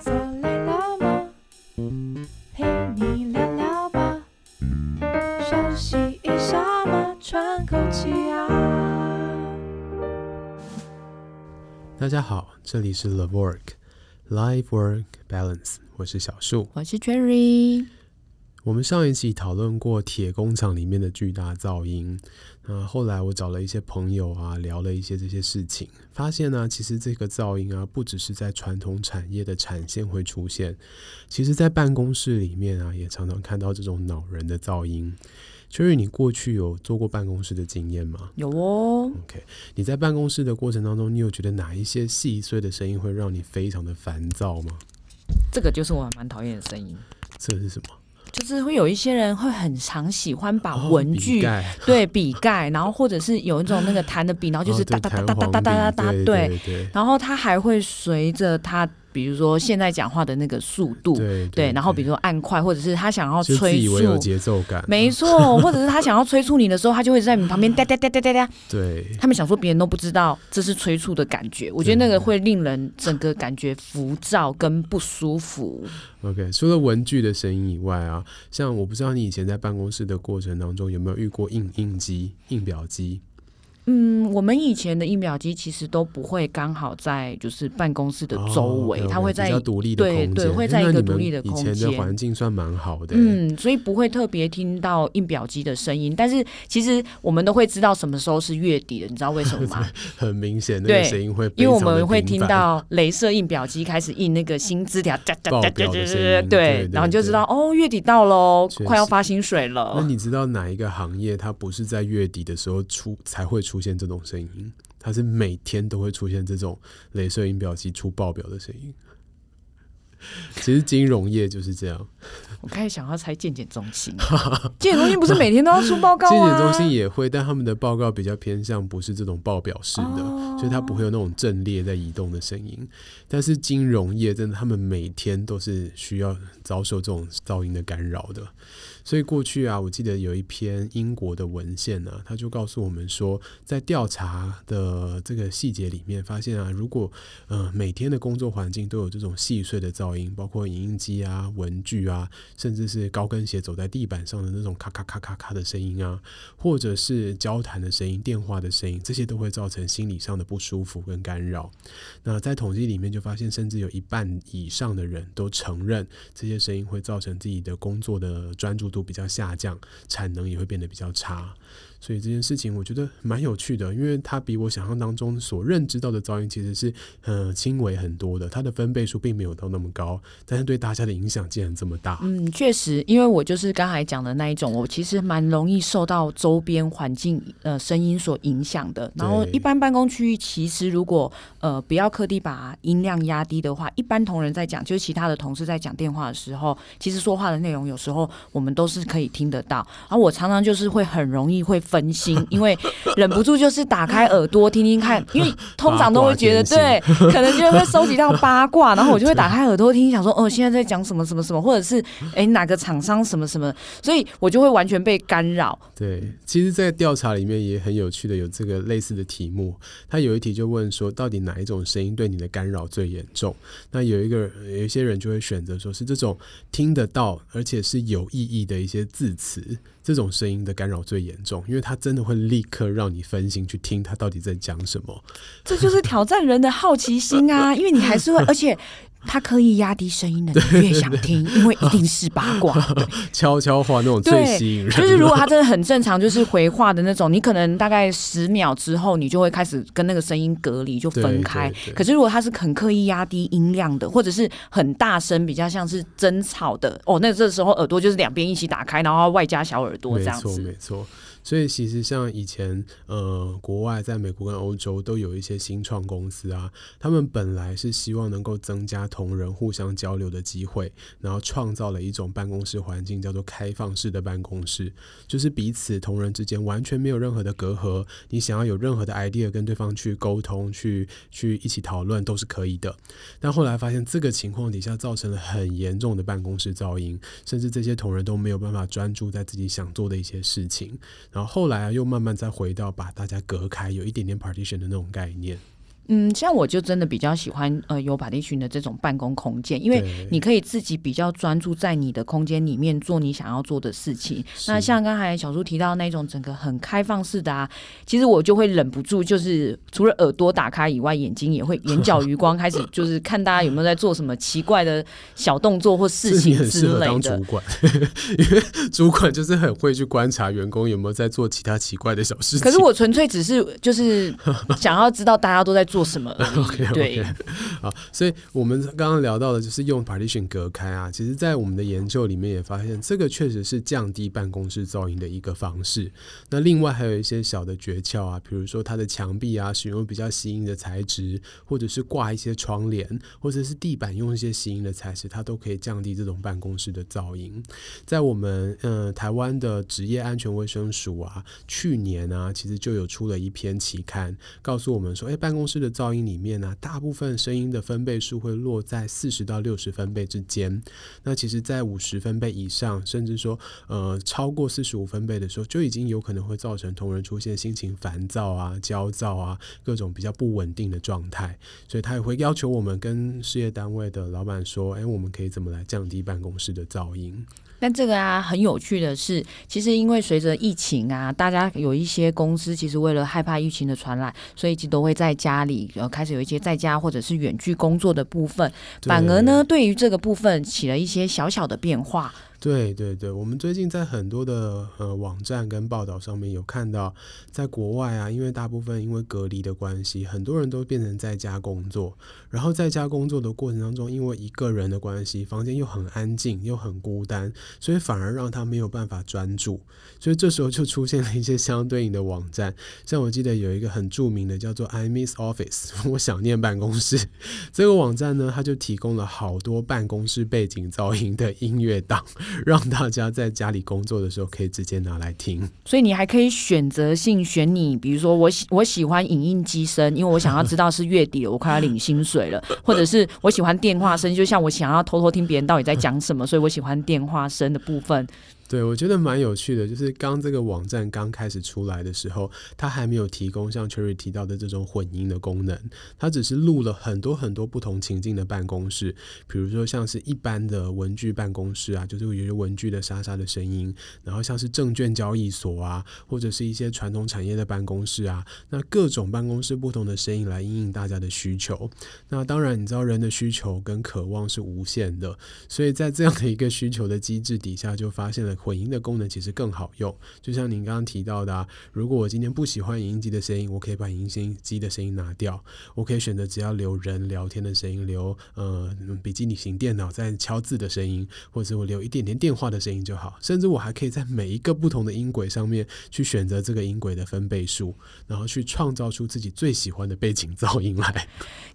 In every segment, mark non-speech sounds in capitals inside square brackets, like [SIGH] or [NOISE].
坐累了吗？陪你聊聊吧，休息一下嘛，喘口气啊。大家好，这里是 The Work Life Work Balance，我是小树，我是 Cherry。我们上一期讨论过铁工厂里面的巨大噪音，那后来我找了一些朋友啊，聊了一些这些事情，发现呢、啊，其实这个噪音啊，不只是在传统产业的产线会出现，其实在办公室里面啊，也常常看到这种恼人的噪音。Cherry，你过去有做过办公室的经验吗？有哦。OK，你在办公室的过程当中，你有觉得哪一些细碎的声音会让你非常的烦躁吗？这个就是我蛮讨厌的声音。这是什么？就是会有一些人会很常喜欢把文具、哦、对笔盖，然后或者是有一种那个弹的笔，然后就是哒哒哒哒哒哒哒哒，对，然后它还会随着它。比如说现在讲话的那个速度，对，然后比如说按快，或者是他想要催促，节奏感，没错，[LAUGHS] 或者是他想要催促你的时候，他就会在你旁边哒哒哒哒哒哒。对，他们想说别人都不知道这是催促的感觉，我觉得那个会令人整个感觉浮躁跟不舒服。OK，除了文具的声音以外啊，像我不知道你以前在办公室的过程当中有没有遇过印印机、印表机。嗯，我们以前的印表机其实都不会刚好在就是办公室的周围，它、哦、会在比较独立的空间，对对，会在一个独立的空间。以前的环境算蛮好的，嗯，所以不会特别听到印表机的声音。但是其实我们都会知道什么时候是月底的，你知道为什么吗？[LAUGHS] 很明显，那个声音会，因为我们会听到镭射印表机开始印那个新字条，哒哒哒哒哒，对，然后你就知道哦，月底到喽，快要发薪水了。那你知道哪一个行业它不是在月底的时候出才会出出现这种声音？它是每天都会出现这种镭射音表机出爆表的声音。其实金融业就是这样。我开始想要猜健检中心，[LAUGHS] 健检中心不是每天都要出报告吗？健检中心也会，但他们的报告比较偏向不是这种报表式的，哦、所以它不会有那种阵列在移动的声音。但是金融业真的，他们每天都是需要遭受这种噪音的干扰的。所以过去啊，我记得有一篇英国的文献呢、啊，他就告诉我们说，在调查的这个细节里面，发现啊，如果呃每天的工作环境都有这种细碎的噪音，包括影音机啊、文具啊，甚至是高跟鞋走在地板上的那种咔咔咔咔咔的声音啊，或者是交谈的声音、电话的声音，这些都会造成心理上的不舒服跟干扰。那在统计里面就发现，甚至有一半以上的人都承认这些声音会造成自己的工作的专注度比较下降，产能也会变得比较差。所以这件事情我觉得蛮有趣的，因为它比我想象当中所认知到的噪音其实是呃轻微很多的，它的分贝数并没有到那么高，但是对大家的影响竟然这么大。确实，因为我就是刚才讲的那一种，我其实蛮容易受到周边环境呃声音所影响的。然后一般办公区域其实如果呃不要刻意把音量压低的话，一般同仁在讲，就是其他的同事在讲电话的时候，其实说话的内容有时候我们都是可以听得到。然后我常常就是会很容易会。分心，因为忍不住就是打开耳朵听听看，因为通常都会觉得对，可能就会收集到八卦，然后我就会 [LAUGHS] 打开耳朵听，想说哦，现在在讲什么什么什么，或者是哎哪个厂商什么什么，所以我就会完全被干扰。对，其实，在调查里面也很有趣的，有这个类似的题目，他有一题就问说，到底哪一种声音对你的干扰最严重？那有一个有一些人就会选择说是这种听得到而且是有意义的一些字词。这种声音的干扰最严重，因为它真的会立刻让你分心去听它到底在讲什么。这就是挑战人的好奇心啊！[LAUGHS] 因为你还是会，而且。他刻意压低声音的，你越想听，因为一定是八卦。[LAUGHS] 悄悄话那种最吸引人，就是如果他真的很正常，就是回话的那种，你可能大概十秒之后，你就会开始跟那个声音隔离，就分开。可是如果他是很刻意压低音量的，或者是很大声，比较像是争吵的，哦，那这时候耳朵就是两边一起打开，然后外加小耳朵这样子。没错，没错。所以其实像以前，呃，国外在美国跟欧洲都有一些新创公司啊，他们本来是希望能够增加同仁互相交流的机会，然后创造了一种办公室环境，叫做开放式的办公室，就是彼此同仁之间完全没有任何的隔阂，你想要有任何的 idea 跟对方去沟通、去去一起讨论都是可以的。但后来发现这个情况底下造成了很严重的办公室噪音，甚至这些同仁都没有办法专注在自己想做的一些事情。然后后来啊，又慢慢再回到把大家隔开，有一点点 partition 的那种概念。嗯，像我就真的比较喜欢呃有 partition 的这种办公空间，因为你可以自己比较专注在你的空间里面做你想要做的事情。那像刚才小苏提到那种整个很开放式的啊，其实我就会忍不住，就是除了耳朵打开以外，眼睛也会眼角余光开始 [LAUGHS] 就是看大家有没有在做什么奇怪的小动作或事情之类的。当主管，因为主管就是很会去观察员工有没有在做其他奇怪的小事情。可是我纯粹只是就是想要知道大家都在做什么。[LAUGHS] OK，对，好，所以我们刚刚聊到的就是用 partition 隔开啊。其实，在我们的研究里面也发现，这个确实是降低办公室噪音的一个方式。那另外还有一些小的诀窍啊，比如说它的墙壁啊，使用比较吸音的材质，或者是挂一些窗帘，或者是地板用一些吸音的材质，它都可以降低这种办公室的噪音。在我们呃台湾的职业安全卫生署啊，去年啊，其实就有出了一篇期刊，告诉我们说，哎，办公室的噪音里面呢、大部分声音的分贝数会落在四十到六十分贝之间。那其实，在五十分贝以上，甚至说呃超过四十五分贝的时候，就已经有可能会造成同仁出现心情烦躁啊、焦躁啊，各种比较不稳定的状态。所以他也会要求我们跟事业单位的老板说，哎，我们可以怎么来降低办公室的噪音？但这个啊，很有趣的是，其实因为随着疫情啊，大家有一些公司其实为了害怕疫情的传染，所以其实都会在家里，然后开始有一些在家或者是远距工作的部分，反而呢，对于这个部分起了一些小小的变化。对对对，我们最近在很多的呃网站跟报道上面有看到，在国外啊，因为大部分因为隔离的关系，很多人都变成在家工作。然后在家工作的过程当中，因为一个人的关系，房间又很安静又很孤单，所以反而让他没有办法专注。所以这时候就出现了一些相对应的网站，像我记得有一个很著名的叫做 I Miss Office，[LAUGHS] 我想念办公室。这个网站呢，它就提供了好多办公室背景噪音的音乐档。[LAUGHS] 让大家在家里工作的时候可以直接拿来听，所以你还可以选择性选你，比如说我喜我喜欢影印机声，因为我想要知道是月底了，我快要领薪水了，[LAUGHS] 或者是我喜欢电话声，就像我想要偷偷听别人到底在讲什么，所以我喜欢电话声的部分。对，我觉得蛮有趣的，就是刚这个网站刚开始出来的时候，它还没有提供像 Cherry 提到的这种混音的功能，它只是录了很多很多不同情境的办公室，比如说像是一般的文具办公室啊，就是有些文具的沙沙的声音，然后像是证券交易所啊，或者是一些传统产业的办公室啊，那各种办公室不同的声音来应应大家的需求。那当然，你知道人的需求跟渴望是无限的，所以在这样的一个需求的机制底下，就发现了。混音的功能其实更好用，就像您刚刚提到的啊，如果我今天不喜欢影音机的声音，我可以把影音机的声音拿掉，我可以选择只要留人聊天的声音，留呃笔记型电脑在敲字的声音，或者是我留一点点电话的声音就好，甚至我还可以在每一个不同的音轨上面去选择这个音轨的分贝数，然后去创造出自己最喜欢的背景噪音来。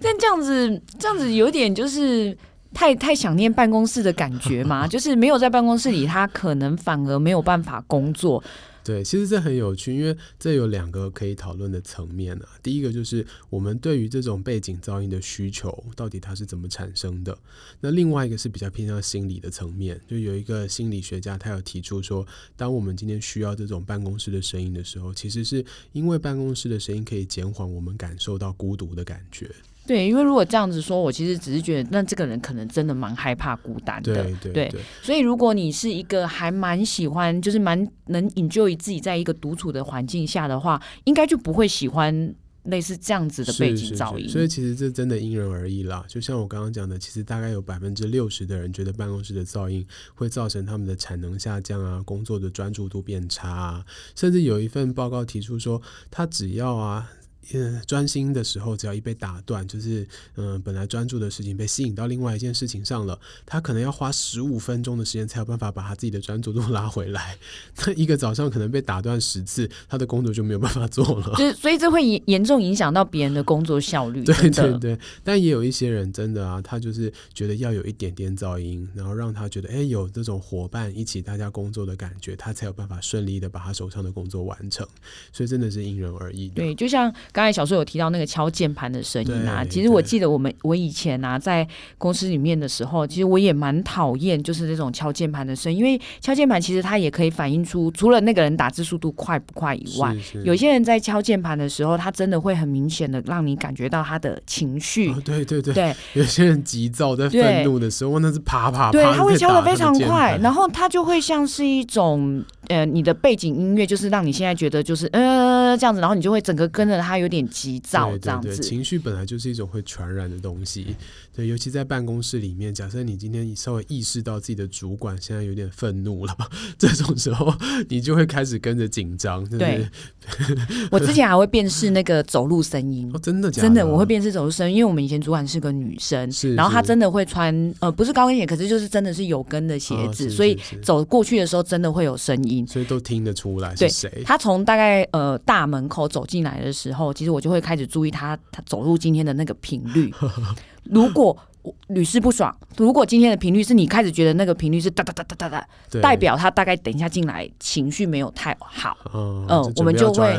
但这样子，这样子有点就是。太太想念办公室的感觉嘛，[LAUGHS] 就是没有在办公室里，他可能反而没有办法工作。对，其实这很有趣，因为这有两个可以讨论的层面啊。第一个就是我们对于这种背景噪音的需求，到底它是怎么产生的？那另外一个是比较偏向心理的层面，就有一个心理学家他有提出说，当我们今天需要这种办公室的声音的时候，其实是因为办公室的声音可以减缓我们感受到孤独的感觉。对，因为如果这样子说，我其实只是觉得，那这个人可能真的蛮害怕孤单的。对对对，对。所以如果你是一个还蛮喜欢，就是蛮能 enjoy 自己在一个独处的环境下的话，应该就不会喜欢类似这样子的背景噪音。是是是，所以其实这真的因人而异啦。就像我刚刚讲的，其实大概有百分之六十的人觉得办公室的噪音会造成他们的产能下降啊，工作的专注度变差啊，甚至有一份报告提出说，他只要啊。嗯，专心的时候，只要一被打断，就是嗯，本来专注的事情被吸引到另外一件事情上了，他可能要花十五分钟的时间才有办法把他自己的专注度拉回来。[LAUGHS] 他一个早上可能被打断十次，他的工作就没有办法做了。[LAUGHS] 就所以这会严严重影响到别人的工作效率。[LAUGHS] 对对对，但也有一些人真的啊，他就是觉得要有一点点噪音，然后让他觉得哎，有这种伙伴一起大家工作的感觉，他才有办法顺利的把他手上的工作完成。所以真的是因人而异。对，就像。刚才小树有提到那个敲键盘的声音啊，其实我记得我们我以前啊在公司里面的时候，其实我也蛮讨厌就是这种敲键盘的声音，因为敲键盘其实它也可以反映出除了那个人打字速度快不快以外，有些人在敲键盘的时候，他真的会很明显的让你感觉到他的情绪。哦，对对对，对，有些人急躁在愤怒的时候，那是啪啪啪，对，他会敲的非常快，然然后他就会像是一种。呃，你的背景音乐就是让你现在觉得就是呃这样子，然后你就会整个跟着他有点急躁这样子。对对对，情绪本来就是一种会传染的东西，对，尤其在办公室里面，假设你今天你稍微意识到自己的主管现在有点愤怒了，[LAUGHS] 这种时候你就会开始跟着紧张。对，对 [LAUGHS] 我之前还会辨识那个走路声音，哦，真的假的？真的，我会辨识走路声音，因为我们以前主管是个女生，是，然后她真的会穿呃不是高跟鞋，可是就是真的是有跟的鞋子，哦，所以走过去的时候真的会有声音。所以都听得出来是谁。他从大概呃大门口走进来的时候，其实我就会开始注意他他走路今天的那个频率。如果屡试不爽。如果今天的频率是你开始觉得那个频率是哒哒哒哒哒哒，代表他大概等一下进来情绪没有太好。嗯，呃、我们就会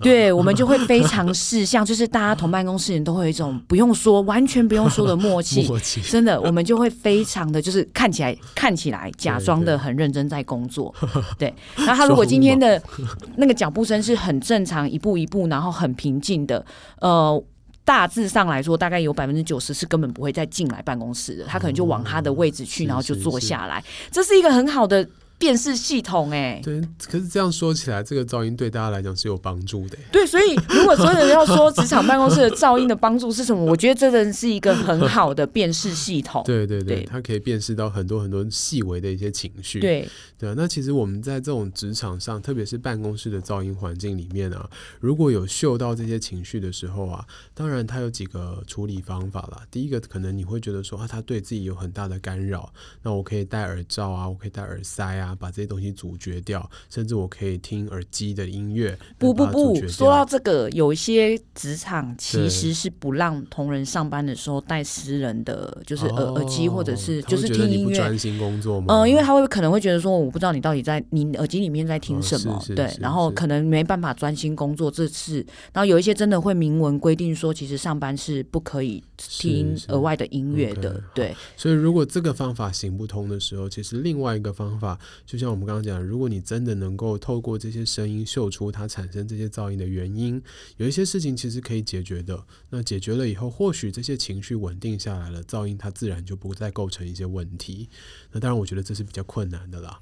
对，我们就会非常事项，就是大家同办公室人都会有一种不用说，完全不用说的默契。[LAUGHS] 默契真的，我们就会非常的就是看起来看起来假装的很认真在工作。[LAUGHS] 对，然后他如果今天的 [LAUGHS] 那个脚步声是很正常，一步一步，然后很平静的，呃。大致上来说，大概有百分之九十是根本不会再进来办公室的，他可能就往他的位置去，然后就坐下来。这是一个很好的辨识系统哎、欸，对，可是这样说起来，这个噪音对大家来讲是有帮助的、欸。对，所以如果所有人要说职场办公室的噪音的帮助是什么，我觉得这真的是一个很好的辨识系统。对对对，它可以辨识到很多很多细微的一些情绪。对对啊，那其实我们在这种职场上，特别是办公室的噪音环境里面啊，如果有嗅到这些情绪的时候啊，当然它有几个处理方法啦。第一个，可能你会觉得说啊，它对自己有很大的干扰，那我可以戴耳罩啊，我可以戴耳塞啊。把这些东西阻绝掉，甚至我可以听耳机的音乐。不不不，说到这个，有一些职场其实是不让同仁上班的时候戴私人的，就是耳、哦、耳机或者是就是听音乐。专心工作吗？嗯、呃，因为他会可能会觉得说，我不知道你到底在你耳机里面在听什么，哦、对，然后可能没办法专心工作。这次，然后有一些真的会明文规定说，其实上班是不可以听额外的音乐的。Okay, 对，所以如果这个方法行不通的时候，其实另外一个方法。就像我们刚刚讲，如果你真的能够透过这些声音嗅出它产生这些噪音的原因，有一些事情其实可以解决的。那解决了以后，或许这些情绪稳定下来了，噪音它自然就不再构成一些问题。那当然，我觉得这是比较困难的啦。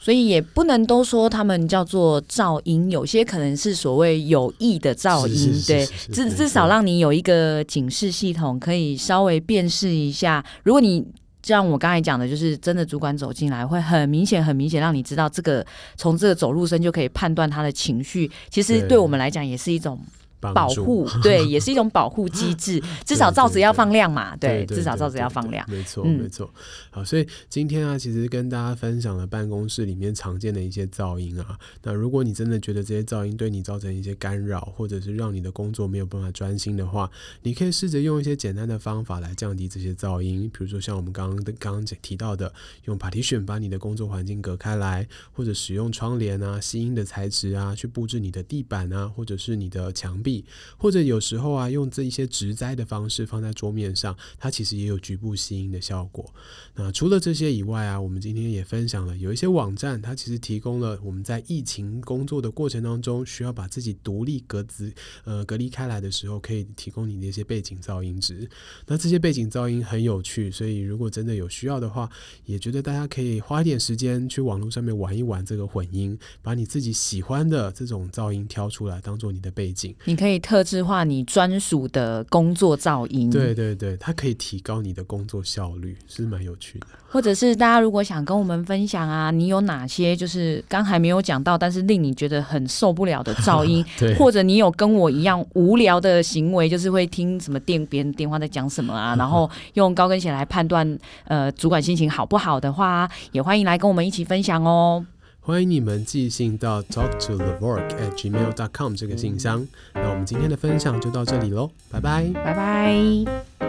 所以也不能都说他们叫做噪音，有些可能是所谓有益的噪音，对，至至少让你有一个警示系统，可以稍微辨识一下。如果你像我刚才讲的，就是真的主管走进来，会很明显、很明显让你知道，这个从这个走路声就可以判断他的情绪。其实对我们来讲，也是一种。保护 [LAUGHS] 对，也是一种保护机制。[LAUGHS] 至少罩子要放亮嘛，对，至少罩子要放亮。没错，没错。好，所以今天啊，其实跟大家分享了办公室里面常见的一些噪音啊。那如果你真的觉得这些噪音对你造成一些干扰，或者是让你的工作没有办法专心的话，你可以试着用一些简单的方法来降低这些噪音。比如说像我们刚刚的刚刚提到的，用 partition 把你的工作环境隔开来，或者使用窗帘啊、吸音的材质啊，去布置你的地板啊，或者是你的墙壁。或者有时候啊，用这一些植栽的方式放在桌面上，它其实也有局部吸音的效果。那除了这些以外啊，我们今天也分享了有一些网站，它其实提供了我们在疫情工作的过程当中，需要把自己独立隔离呃隔离开来的时候，可以提供你的一些背景噪音值。那这些背景噪音很有趣，所以如果真的有需要的话，也觉得大家可以花一点时间去网络上面玩一玩这个混音，把你自己喜欢的这种噪音挑出来，当做你的背景。可以特制化你专属的工作噪音，对对对，它可以提高你的工作效率，是蛮有趣的。或者是大家如果想跟我们分享啊，你有哪些就是刚才没有讲到，但是令你觉得很受不了的噪音，[LAUGHS] 或者你有跟我一样无聊的行为，就是会听什么电别人电话在讲什么啊，[LAUGHS] 然后用高跟鞋来判断呃主管心情好不好的话，也欢迎来跟我们一起分享哦。欢迎你们寄信到 talk to the work at gmail dot com 这个信箱。那我们今天的分享就到这里喽，拜拜，拜拜。